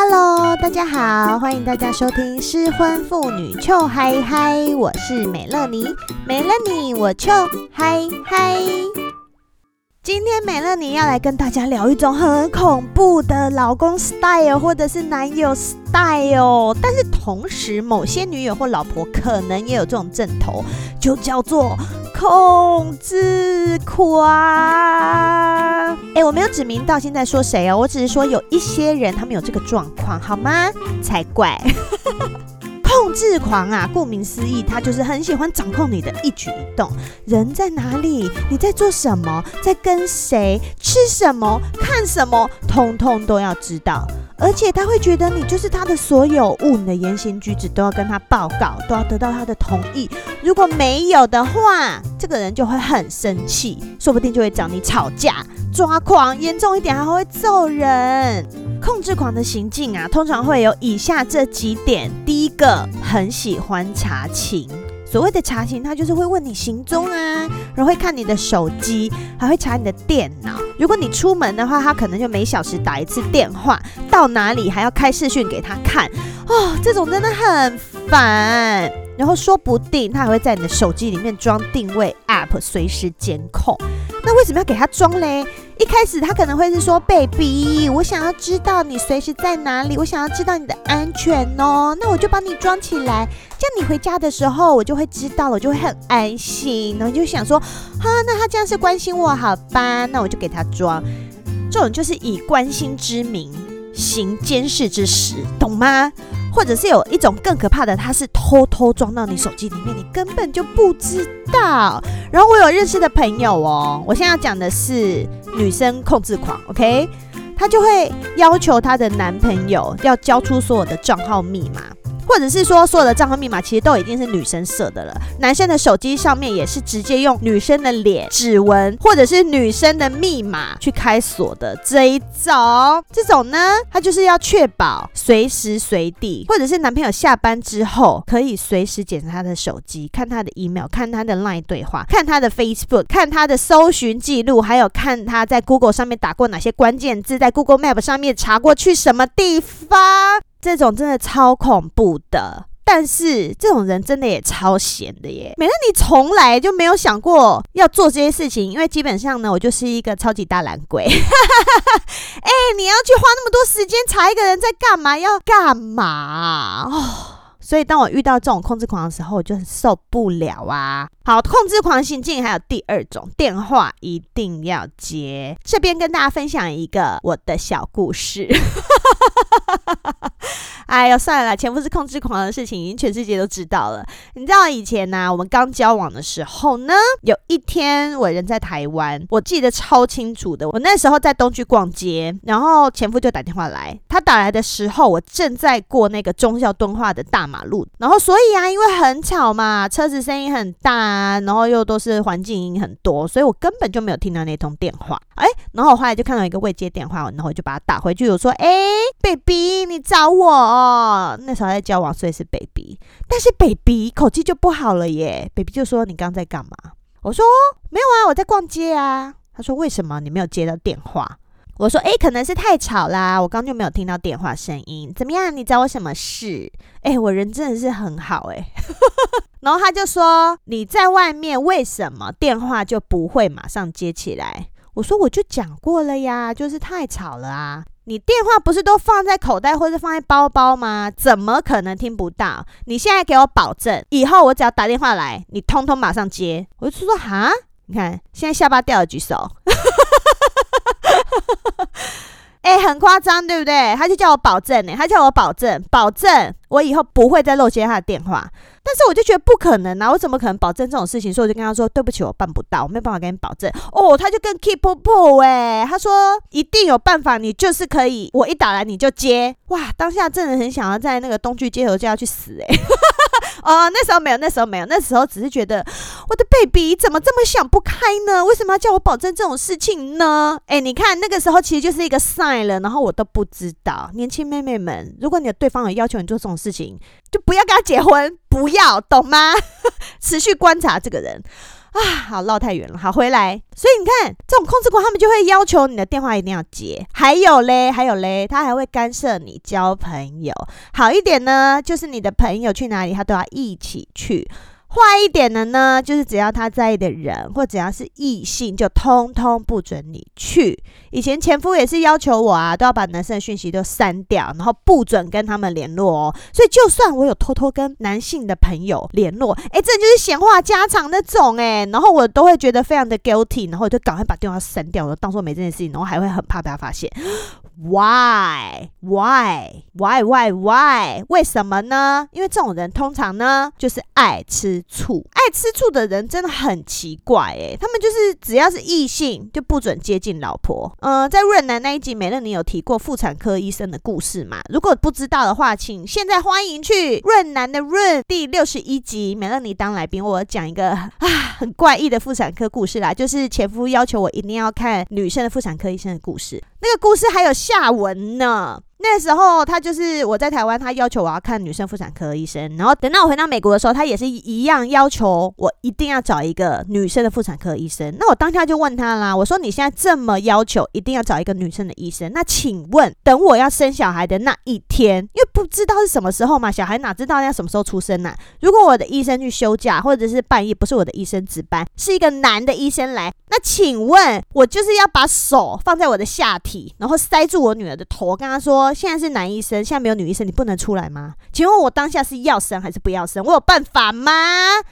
Hello，大家好，欢迎大家收听失婚妇女糗嗨嗨，我是美乐妮，没了你我糗嗨嗨。今天美乐妮要来跟大家聊一种很恐怖的老公 style 或者是男友 style，但是同时某些女友或老婆可能也有这种症头，就叫做控制狂。哎，我没有指名道姓在说谁哦，我只是说有一些人他们有这个状况，好吗？才怪！控制狂啊，顾名思义，他就是很喜欢掌控你的一举一动。人在哪里？你在做什么？在跟谁？吃什么？看什么？通通都要知道。而且他会觉得你就是他的所有物，你的言行举止都要跟他报告，都要得到他的同意。如果没有的话，这个人就会很生气，说不定就会找你吵架。抓狂，严重一点还会揍人。控制狂的行径啊，通常会有以下这几点。第一个，很喜欢查勤。所谓的查勤，他就是会问你行踪啊，然后会看你的手机，还会查你的电脑。如果你出门的话，他可能就每小时打一次电话，到哪里还要开视讯给他看。哦，这种真的很烦。然后说不定他还会在你的手机里面装定位 App，随时监控。那为什么要给他装嘞？一开始他可能会是说：“baby，我想要知道你随时在哪里，我想要知道你的安全哦。”那我就帮你装起来，这样你回家的时候我就会知道了，我就会很安心。然后就想说：“哈，那他这样是关心我，好吧？那我就给他装。”这种就是以关心之名行监视之实，懂吗？或者是有一种更可怕的，他是偷偷装到你手机里面，你根本就不知道。然后我有认识的朋友哦，我现在要讲的是女生控制狂，OK？她就会要求她的男朋友要交出所有的账号密码。或者是说，所有的账号密码其实都已经是女生设的了。男生的手机上面也是直接用女生的脸、指纹，或者是女生的密码去开锁的这一种。这种呢，他就是要确保随时随地，或者是男朋友下班之后可以随时检查他的手机，看他的 email，看他的 line 对话，看他的 Facebook，看他的搜寻记录，还有看他在 Google 上面打过哪些关键字，在 Google Map 上面查过去什么地方。这种真的超恐怖的，但是这种人真的也超闲的耶。美乐你从来就没有想过要做这些事情，因为基本上呢，我就是一个超级大懒鬼。哎、你要去花那么多时间查一个人在干嘛，要干嘛哦？所以当我遇到这种控制狂的时候，我就很受不了啊。好，控制狂行径还有第二种，电话一定要接。这边跟大家分享一个我的小故事。哎呦，算了，前夫是控制狂的事情，已经全世界都知道了。你知道以前呢、我们刚交往的时候呢，有一天我人在台湾，我记得超清楚的。我那时候在东区逛街，然后前夫就打电话来。他打来的时候，我正在过那个忠孝敦化的大马路，然后所以啊，因为很吵嘛，车子声音很大。啊，然后又都是环境音很多，所以我根本就没有听到那通电话。哎，然后我后来就看到一个未接电话，然后我就把它打回去。我说：“哎，baby，你找我哦？”那时候在交往，所以是 baby。但是 baby 口气就不好了耶。baby 就说：“你刚在干嘛？”我说：“没有啊，我在逛街啊。”他说：“为什么你没有接到电话？”我说：“哎，可能是太吵啦，我刚就没有听到电话声音。怎么样？你找我什么事？哎，我人真的是很好哎。”然后他就说：“你在外面为什么电话就不会马上接起来？”我说：“我就讲过了呀，就是太吵了啊！你电话不是都放在口袋或者放在包包吗？怎么可能听不到？你现在给我保证，以后我只要打电话来，你通通马上接。”我就说：“哈，你看现在下巴掉了，举手。”哎、欸，很夸张，对不对？他就叫我保证呢，他叫我保证，保证我以后不会再漏接他的电话。但是我就觉得不可能啊，我怎么可能保证这种事情？所以我就跟他说：“对不起，我办不到，我没有办法跟你保证。”哦，他就更 keep up 哎，他说一定有办法，你就是可以，我一打来你就接。哇，当下真的很想要在那个东区街头就要去死哎。哦，那时候没有，那时候没有，那时候只是觉得我的 baby 怎么这么想不开呢？为什么要叫我保证这种事情呢？哎，你看那个时候其实就是一个 sign 了，然后我都不知道。年轻妹妹们，如果你的对方有要求你做这种事情，就不要跟他结婚，不要，要懂吗？持续观察这个人。啊，好绕太远了，好回来。所以你看，这种控制狂，他们就会要求你的电话一定要接。还有嘞，还有嘞，他还会干涉你交朋友。好一点呢，就是你的朋友去哪里，他都要一起去。坏一点的呢，就是只要他在意的人，或只要是异性，就通通不准你去。以前前夫也是要求我啊，都要把男生的讯息都删掉，然后不准跟他们联络哦。所以就算我有偷偷跟男性的朋友联络，诶，这就是闲话家常那种诶，然后我都会觉得非常的 guilty，然后我就赶快把电话删掉了，当做没这件事情，然后还会很怕被他发现。Why? Why? Why? Why? Why? 为什么呢？因为这种人通常呢，就是爱吃醋。爱吃醋的人真的很奇怪诶，他们就是只要是异性就不准接近老婆。嗯、在润南那一集，美乐妮有提过妇产科医生的故事嘛？如果不知道的话，请现在欢迎去润南的润第六十一集，美乐妮当来宾，我讲一个啊很怪异的妇产科故事啦，就是前夫要求我一定要看女生的妇产科医生的故事。那个故事还有下文呢。那时候他就是我在台湾，他要求我要看女生妇产科医生，然后等到我回到美国的时候，他也是一样要求我一定要找一个女生的妇产科医生。那我当下就问他啦，我说你现在这么要求一定要找一个女生的医生，那请问等我要生小孩的那一天，因为不知道是什么时候嘛，小孩哪知道要什么时候出生呢？如果我的医生去休假，或者是半夜不是我的医生值班，是一个男的医生来，请问我就是要把手放在我的下体，然后塞住我女儿的头，我跟她说。现在是男医生，现在没有女医生，你不能出来吗？请问我当下是要生还是不要生？我有办法吗？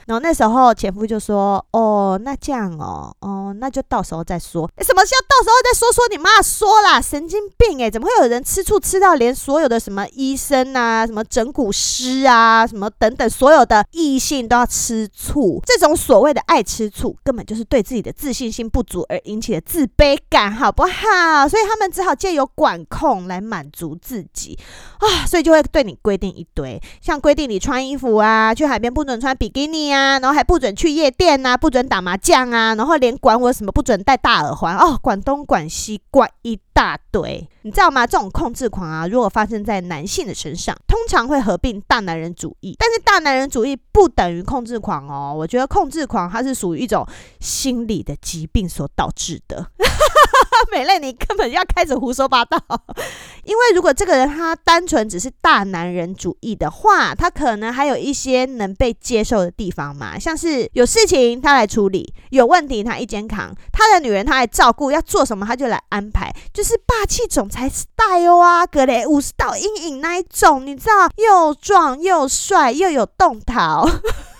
然后那时候前夫就说：“哦，那这样哦，哦，那就到时候再说。什么叫到时候再说？说你妈说啦，神经病哎，怎么会有人吃醋吃到连所有的什么医生啊、什么整骨师啊、什么等等所有的异性都要吃醋？这种所谓的爱吃醋，根本就是对自己的自信心不足而引起的自卑感，好不好？所以他们只好借由管控来满足。自己啊，所以就会对你规定一堆，像规定你穿衣服啊，去海边不准穿比基尼啊，然后还不准去夜店啊，不准打麻将啊，然后连管我什么不准戴大耳环哦，管东管西，管一大堆，你知道吗？这种控制狂啊，如果发生在男性的身上，通常会合并大男人主义，但是大男人主义不等于控制狂哦，我觉得控制狂它是属于一种心理的疾病所导致的。美乐，你根本要开始胡说八道。因为如果这个人他单纯只是大男人主义的话，他可能还有一些能被接受的地方嘛，像是有事情他来处理，有问题他一肩扛，他的女人他来照顾，要做什么他就来安排，就是霸气总裁 style 啊，格雷五十道阴影那一种，你知道，又壮又帅又有动桃。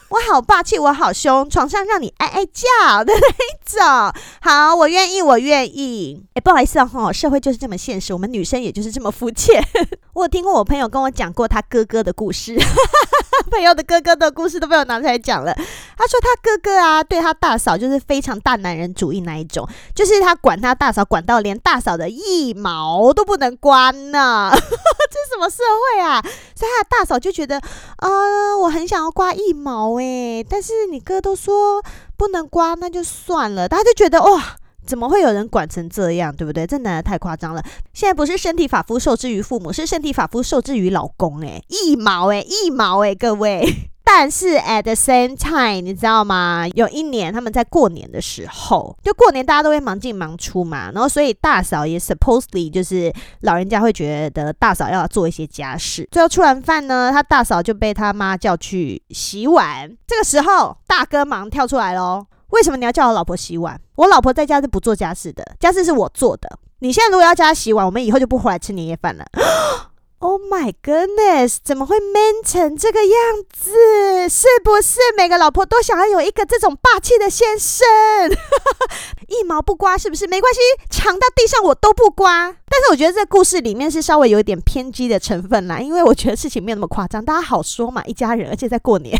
我好霸气，我好凶，床上让你哀哀叫的那一种。好，我愿意，我愿意。哎，不好意思哦，社会就是这么现实，我们女生也就是这么肤浅。我有听过我朋友跟我讲过他哥哥的故事，哈哈哈朋友的哥哥的故事都被我拿出来讲了。他说他哥哥啊，对他大嫂就是非常大男人主义那一种，就是他管他大嫂管到连大嫂的一毛都不能关呢。这什么社会啊？所以他的大嫂就觉得，啊、呃，我很想要刮一毛。哎，但是你哥都说不能刮，那就算了。大家就觉得哇，怎么会有人管成这样，对不对？这男的太夸张了。现在不是身体发肤受之于父母，是身体发肤受之于老公。哎，一毛哎，一毛哎，各位。但是 at the same time，你知道吗？有一年他们在过年的时候，就过年大家都会忙进忙出嘛，然后所以大嫂也 supposedly 就是老人家会觉得大嫂要做一些家事。最后吃完饭呢，他大嫂就被他妈叫去洗碗。这个时候大哥忙跳出来喽，为什么你要叫我老婆洗碗？我老婆在家是不做家事的，家事是我做的。你现在如果要叫她洗碗，我们以后就不回来吃年夜饭了。Oh my goodness！怎么会 man 成这个样子？是不是每个老婆都想要有一个这种霸气的先生？一毛不刮是不是？没关系，抢到地上我都不刮。但是我觉得这故事里面是稍微有一点偏激的成分啦，因为我觉得事情没有那么夸张，大家好说嘛，一家人，而且在过年。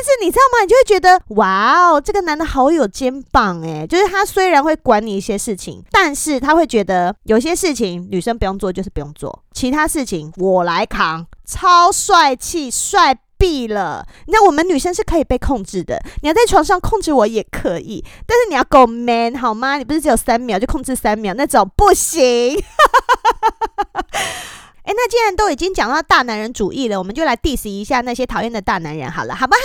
但是你知道吗？你就会觉得哇哦，这个男的好有肩膀哎，就是他虽然会管你一些事情，但是他会觉得有些事情女生不用做就是不用做，其他事情我来扛，超帅气，帅毙了。那我们女生是可以被控制的，你要在床上控制我也可以，但是你要够 man 好吗？你不是只有三秒就控制三秒那种不行。哎，那既然都已经讲到大男人主义了，我们就来 diss 一下那些讨厌的大男人好了，好不好？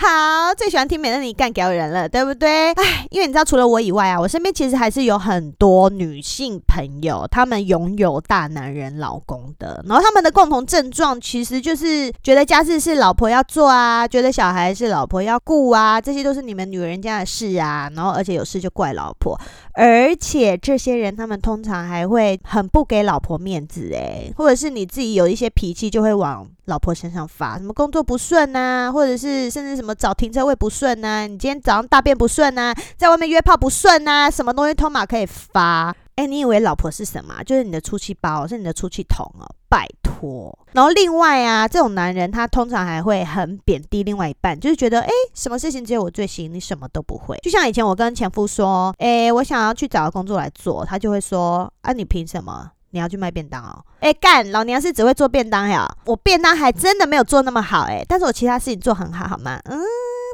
好，最喜欢听美乐你干掉人了，对不对？哎，因为你知道，除了我以外啊，我身边其实还是有很多女性朋友，她们拥有大男人老公的，然后他们的共同症状其实就是觉得家事是老婆要做啊，觉得小孩是老婆要顾啊，这些都是你们女人家的事啊，然后而且有事就怪老婆，而且这些人他们通常还会很不给老婆面子诶，或者是你自己有一些脾气就会往老婆身上发，什么工作不顺呐，或者是甚至什么找停车位不顺呐，你今天早上大便不顺呐，在外面约炮不顺呐，什么东西通马可以发？诶，你以为老婆是什么？就是你的出气包，是你的出气筒哦，拜托。然后另外啊，这种男人他通常还会很贬低另外一半，就是觉得诶，什么事情只有我最行，你什么都不会。就像以前我跟前夫说，诶，我想要去找个工作来做，他就会说，啊，你凭什么？你要去卖便当哦？哎，干，老娘是只会做便当呀！我便当还真的没有做那么好哎，但是我其他事情做很好，好吗？嗯，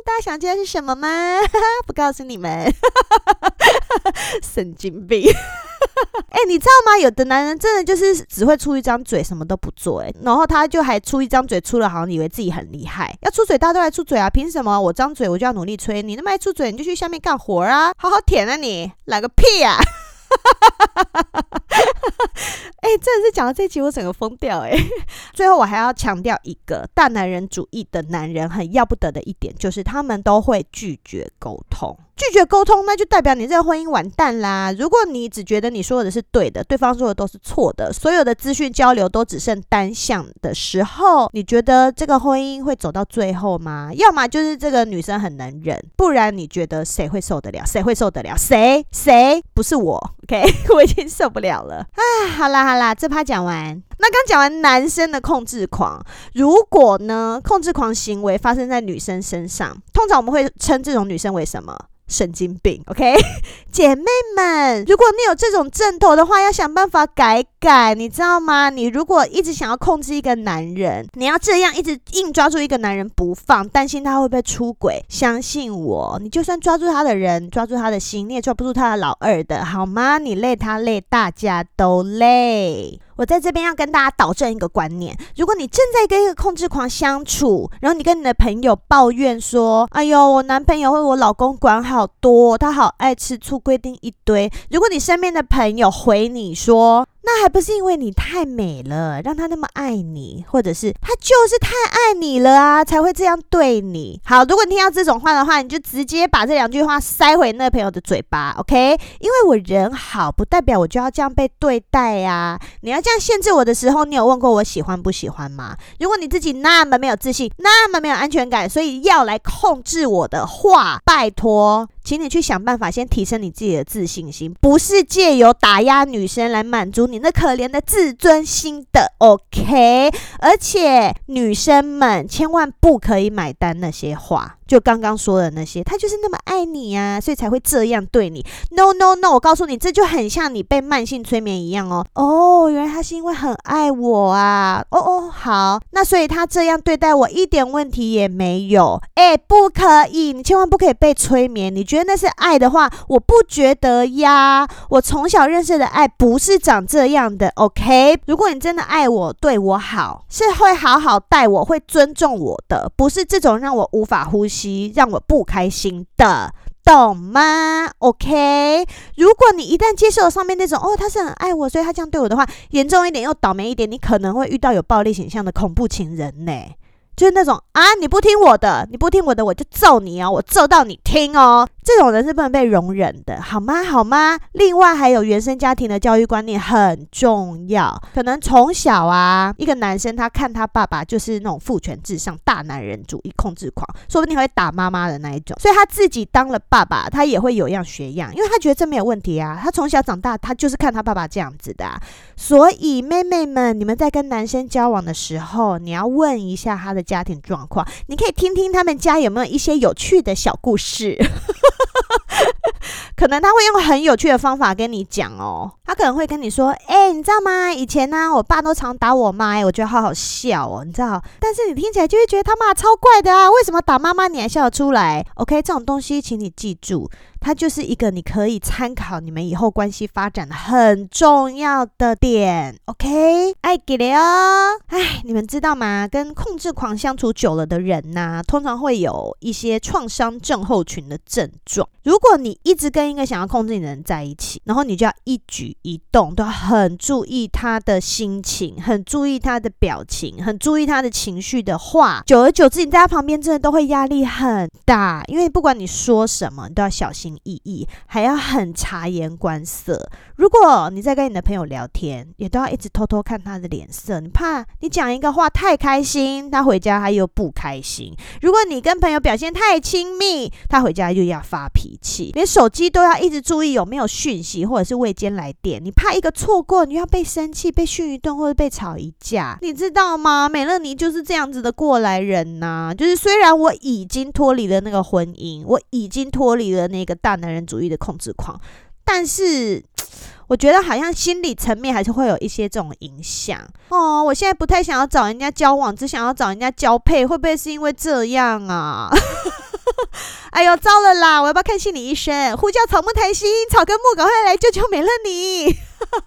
大家想知道是什么吗？不告诉你们，神经病！哎，你知道吗？有的男人真的就是只会出一张嘴，什么都不做哎，然后他就还出一张嘴，出了好像以为自己很厉害，要出嘴大家都来出嘴啊！凭什么我张嘴我就要努力吹？你那么爱出嘴，你就去下面干活啊，好好舔啊你，懒个屁啊！哎、真的是讲到这集，我整个疯掉哎！最后，我还要强调一个大男人主义的男人很要不得的一点，就是他们都会拒绝沟通。拒绝沟通，那就代表你这个婚姻完蛋啦！如果你只觉得你说的是对的，对方说的都是错的，所有的资讯交流都只剩单向的时候，你觉得这个婚姻会走到最后吗？要么就是这个女生很能忍，不然你觉得谁会受得了？谁会受得了？谁？谁？不是我，OK？我已经受不了了啊！好啦好啦，这趴讲完。那刚讲完男生的控制狂，如果呢，控制狂行为发生在女生身上，通常我们会称这种女生为什么？神经病，OK，姐妹们，如果你有这种症头的话，要想办法改改，你知道吗？你如果一直想要控制一个男人，你要这样一直硬抓住一个男人不放，担心他会不会出轨，相信我，你就算抓住他的人，抓住他的心，你也抓不住他的老二的，好吗？你累他累，大家都累。我在这边要跟大家导正一个观念：如果你正在跟一个控制狂相处，然后你跟你的朋友抱怨说：“哎呦，我男朋友或我老公管好多，他好爱吃醋，规定一堆。”如果你身边的朋友回你说，那还不是因为你太美了，让他那么爱你，或者是他就是太爱你了啊，才会这样对你。好，如果你听到这种话的话，你就直接把这两句话塞回那朋友的嘴巴，OK？因为我人好，不代表我就要这样被对待呀。你要这样限制我的时候，你有问过我喜欢不喜欢吗？如果你自己那么没有自信，那么没有安全感，所以要来控制我的话，拜托。请你去想办法，先提升你自己的自信心，不是借由打压女生来满足你那可怜的自尊心的，OK？而且女生们千万不可以买单那些话。就刚刚说的那些，他就是那么爱你啊，所以才会这样对你。No No No，我告诉你，这就很像你被慢性催眠一样哦。哦，原来他是因为很爱我啊。哦哦，好，那所以他这样对待我一点问题也没有。哎，不可以，你千万不可以被催眠。你觉得那是爱的话，我不觉得呀。我从小认识的爱不是长这样的。OK，如果你真的爱我，对我好，是会好好待我，会尊重我的，不是这种让我无法呼吸。让我不开心的，懂吗？OK，如果你一旦接受了上面那种哦，他是很爱我，所以他这样对我的话，严重一点又倒霉一点，你可能会遇到有暴力倾向的恐怖情人呢。就是那种啊，你不听我的，你不听我的，我就揍你哦，我揍到你听哦。这种人是不能被容忍的，好吗？好吗？另外还有原生家庭的教育观念很重要，可能从小啊，一个男生他看他爸爸就是那种父权至上、大男人主义、控制狂，说不定会打妈妈的那一种，所以他自己当了爸爸，他也会有样学样，因为他觉得这没有问题啊，他从小长大，他就是看他爸爸这样子的啊。所以妹妹们，你们在跟男生交往的时候，你要问一下他的家庭状况，你可以听听他们家有没有一些有趣的小故事。可能他会用很有趣的方法跟你讲哦，他可能会跟你说：“哎，你知道吗？以前呢，我爸都常打我妈，哎，我觉得好好笑哦，你知道？但是你听起来就会觉得他妈超怪的啊，为什么打妈妈你还笑得出来？OK，这种东西，请你记住，它就是一个你可以参考你们以后关系发展的很重要的点。OK，爱给了哦。哎，你们知道吗？跟控制狂相处久了的人呐、通常会有一些创伤症候群的症状。如果你一直跟一个想要控制你的人在一起，然后你就要一举一动都要很注意他的心情，很注意他的表情，很注意他的情绪的话，久而久之，你在他旁边真的都会压力很大，因为不管你说什么，你都要小心意义，还要很察言观色。如果你在跟你的朋友聊天，也都要一直偷偷看他的脸色，你怕你讲一个话太开心，他回家他又不开心；如果你跟朋友表现太亲密，他回家又要发脾气。连手机都要一直注意有没有讯息或者是未接来电，你怕一个错过，你要被生气、被训一顿或者被吵一架，你知道吗？美乐妮就是这样子的过来人呐、就是虽然我已经脱离了那个婚姻，我已经脱离了那个大男人主义的控制狂，但是。我觉得好像心理层面还是会有一些这种影响哦。我现在不太想要找人家交往，只想要找人家交配，会不会是因为这样啊？哎呦，糟了啦！我要不要看心理医生？呼叫草木谈心，草根木，赶快来救救美乐妮！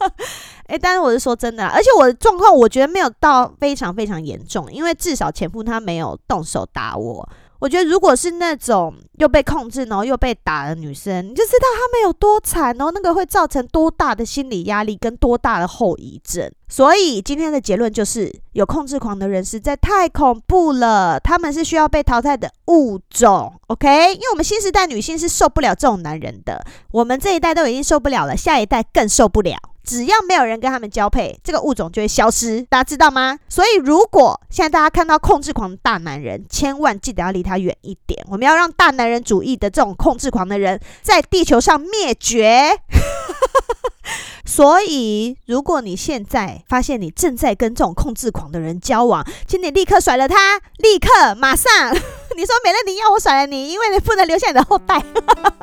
哎，但是我是说真的，而且我的状况，我觉得没有到非常非常严重，因为至少前夫他没有动手打我。我觉得，如果是那种又被控制，然后又被打的女生，你就知道她们有多惨，然后那个会造成多大的心理压力跟多大的后遗症。所以今天的结论就是，有控制狂的人实在太恐怖了，他们是需要被淘汰的物种。OK，因为我们新时代女性是受不了这种男人的，我们这一代都已经受不了了，下一代更受不了。只要没有人跟他们交配，这个物种就会消失，大家知道吗？所以，如果现在大家看到控制狂的大男人，千万记得要离他远一点。我们要让大男人主义的这种控制狂的人在地球上灭绝。所以，如果你现在发现你正在跟这种控制狂的人交往，请你立刻甩了他，立刻马上。你说美乐妮要我甩了你，因为你不能留下你的后代，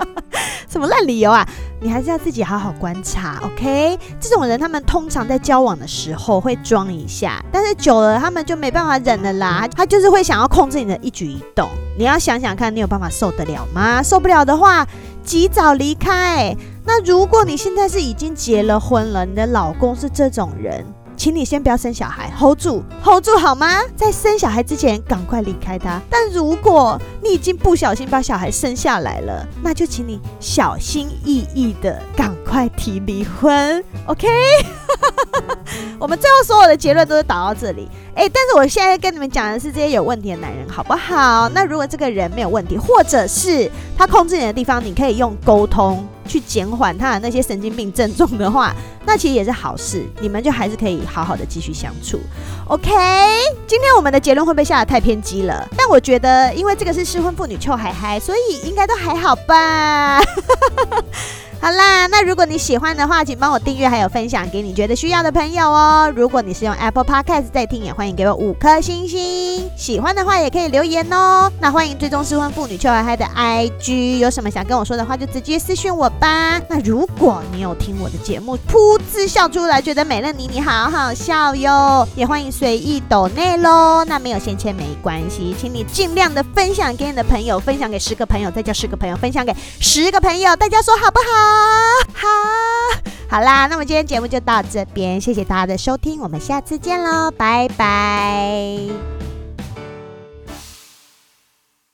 什么烂理由啊？你还是要自己好好观察，OK？这种人他们通常在交往的时候会装一下，但是久了他们就没办法忍了啦，他就是会想要控制你的一举一动。你要想想看，你有办法受得了吗？受不了的话，及早离开。那如果你现在是已经结了婚了，你的老公是这种人。请你先不要生小孩，hold 住，hold 住好吗？在生小孩之前，赶快离开他。但如果你已经不小心把小孩生下来了，那就请你小心翼翼的赶快提离婚，OK？我们最后所有的结论都是导到这里。诶，但是我现在跟你们讲的是这些有问题的男人，好不好？那如果这个人没有问题，或者是他控制你的地方，你可以用沟通。去减缓他的那些神经病症状的话，那其实也是好事，你们就还是可以好好的继续相处。OK，今天我们的结论会不会下得太偏激了？但我觉得，因为这个是失婚妇女臭嗨嗨，所以应该都还好吧。好啦，那如果你喜欢的话，请帮我订阅，还有分享给你觉得需要的朋友哦。如果你是用 Apple Podcast 在听，也欢迎给我五颗星星。喜欢的话也可以留言哦。那欢迎追踪失婚妇女秋嗨嗨的 IG，有什么想跟我说的话，就直接私讯我吧。那如果你有听我的节目，噗嗤笑出来，觉得美乐妮你好好笑哟，也欢迎随意抖内喽。那没有先签没关系，请你尽量的分享给你的朋友，分享给十个朋友，再叫十个朋友分享给十个朋友，大家说好不好？好，好啦，那么今天节目就到这边，谢谢大家的收听，我们下次见喽，拜拜。